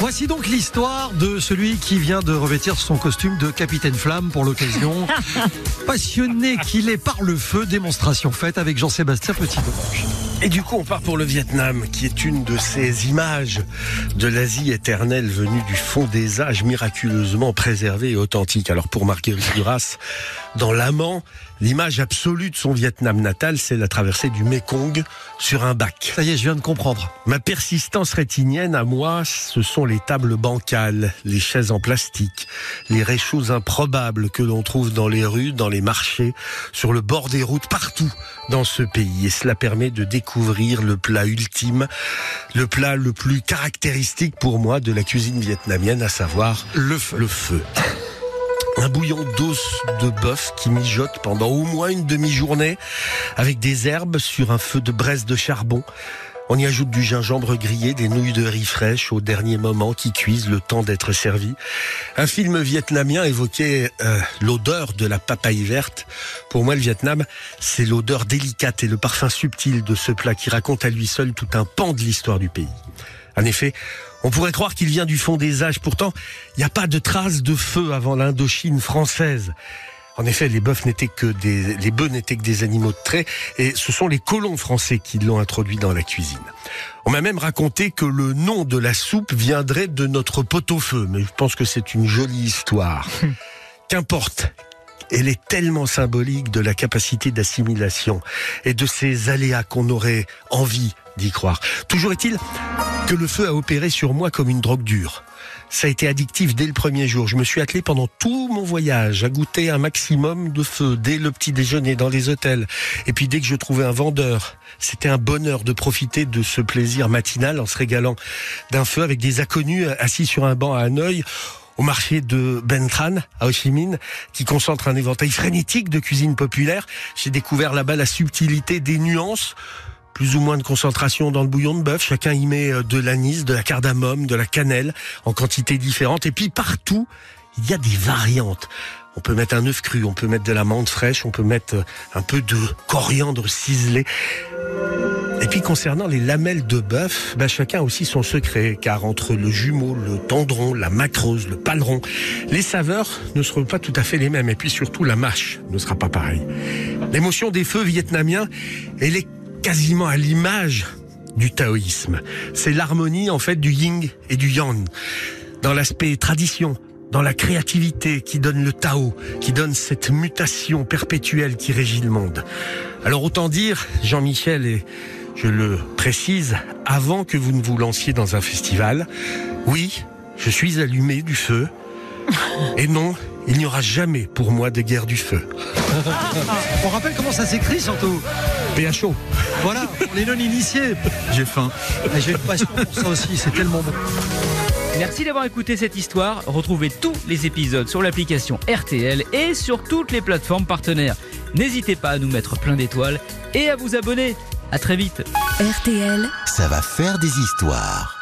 Voici donc l'histoire de celui qui vient de revêtir son costume de capitaine flamme pour l'occasion. Passionné qu'il est par le feu, démonstration faite avec Jean-Sébastien Petit-Demange. Et du coup, on part pour le Vietnam, qui est une de ces images de l'Asie éternelle venue du fond des âges, miraculeusement préservée et authentique. Alors pour Marguerite Duras, dans l'amant, l'image absolue de son Vietnam natal, c'est la traversée du Mekong sur un bac. Ça y est, je viens de comprendre. Ma persistance rétinienne à moi, ce sont les tables bancales, les chaises en plastique, les réchauds improbables que l'on trouve dans les rues, dans les marchés, sur le bord des routes, partout dans ce pays. Et cela permet de découvrir le plat ultime, le plat le plus caractéristique pour moi de la cuisine vietnamienne, à savoir Le feu. le feu. Un bouillon d'os de bœuf qui mijote pendant au moins une demi-journée avec des herbes sur un feu de braise de charbon. On y ajoute du gingembre grillé, des nouilles de riz fraîches au dernier moment qui cuisent le temps d'être servis. Un film vietnamien évoquait euh, l'odeur de la papaye verte. Pour moi, le Vietnam, c'est l'odeur délicate et le parfum subtil de ce plat qui raconte à lui seul tout un pan de l'histoire du pays. En effet, on pourrait croire qu'il vient du fond des âges. Pourtant, il n'y a pas de traces de feu avant l'Indochine française. En effet, les bœufs n'étaient que des, les bœufs n'étaient que des animaux de trait, et ce sont les colons français qui l'ont introduit dans la cuisine. On m'a même raconté que le nom de la soupe viendrait de notre pot-au-feu, mais je pense que c'est une jolie histoire. Qu'importe. Elle est tellement symbolique de la capacité d'assimilation et de ces aléas qu'on aurait envie d'y croire. Toujours est-il que le feu a opéré sur moi comme une drogue dure. Ça a été addictif dès le premier jour. Je me suis attelé pendant tout mon voyage à goûter un maximum de feu dès le petit déjeuner dans les hôtels. Et puis dès que je trouvais un vendeur, c'était un bonheur de profiter de ce plaisir matinal en se régalant d'un feu avec des inconnus assis sur un banc à Hanoï au marché de Ben Tran à Ho Chi Minh qui concentre un éventail frénétique de cuisine populaire. J'ai découvert là-bas la subtilité des nuances plus ou moins de concentration dans le bouillon de bœuf. Chacun y met euh, de l'anis, de la cardamome, de la cannelle en quantité différente. Et puis partout, il y a des variantes. On peut mettre un œuf cru, on peut mettre de la menthe fraîche, on peut mettre euh, un peu de coriandre ciselé. Et puis concernant les lamelles de bœuf, bah, chacun a aussi son secret, car entre le jumeau, le tendron, la macreuse, le paleron, les saveurs ne seront pas tout à fait les mêmes. Et puis surtout, la mâche ne sera pas pareille. L'émotion des feux vietnamiens, elle est quasiment à l'image du taoïsme. C'est l'harmonie en fait du yin et du yang. Dans l'aspect tradition, dans la créativité qui donne le Tao, qui donne cette mutation perpétuelle qui régit le monde. Alors autant dire, Jean-Michel, et je le précise, avant que vous ne vous lanciez dans un festival, oui, je suis allumé du feu. Et non, il n'y aura jamais pour moi de guerre du feu. On rappelle comment ça s'écrit surtout? PHO. Voilà, pour les non-initiés. J'ai faim. Ah, J'ai une passion pour ça aussi, c'est tellement bon. Merci d'avoir écouté cette histoire. Retrouvez tous les épisodes sur l'application RTL et sur toutes les plateformes partenaires. N'hésitez pas à nous mettre plein d'étoiles et à vous abonner. À très vite. RTL. Ça va faire des histoires.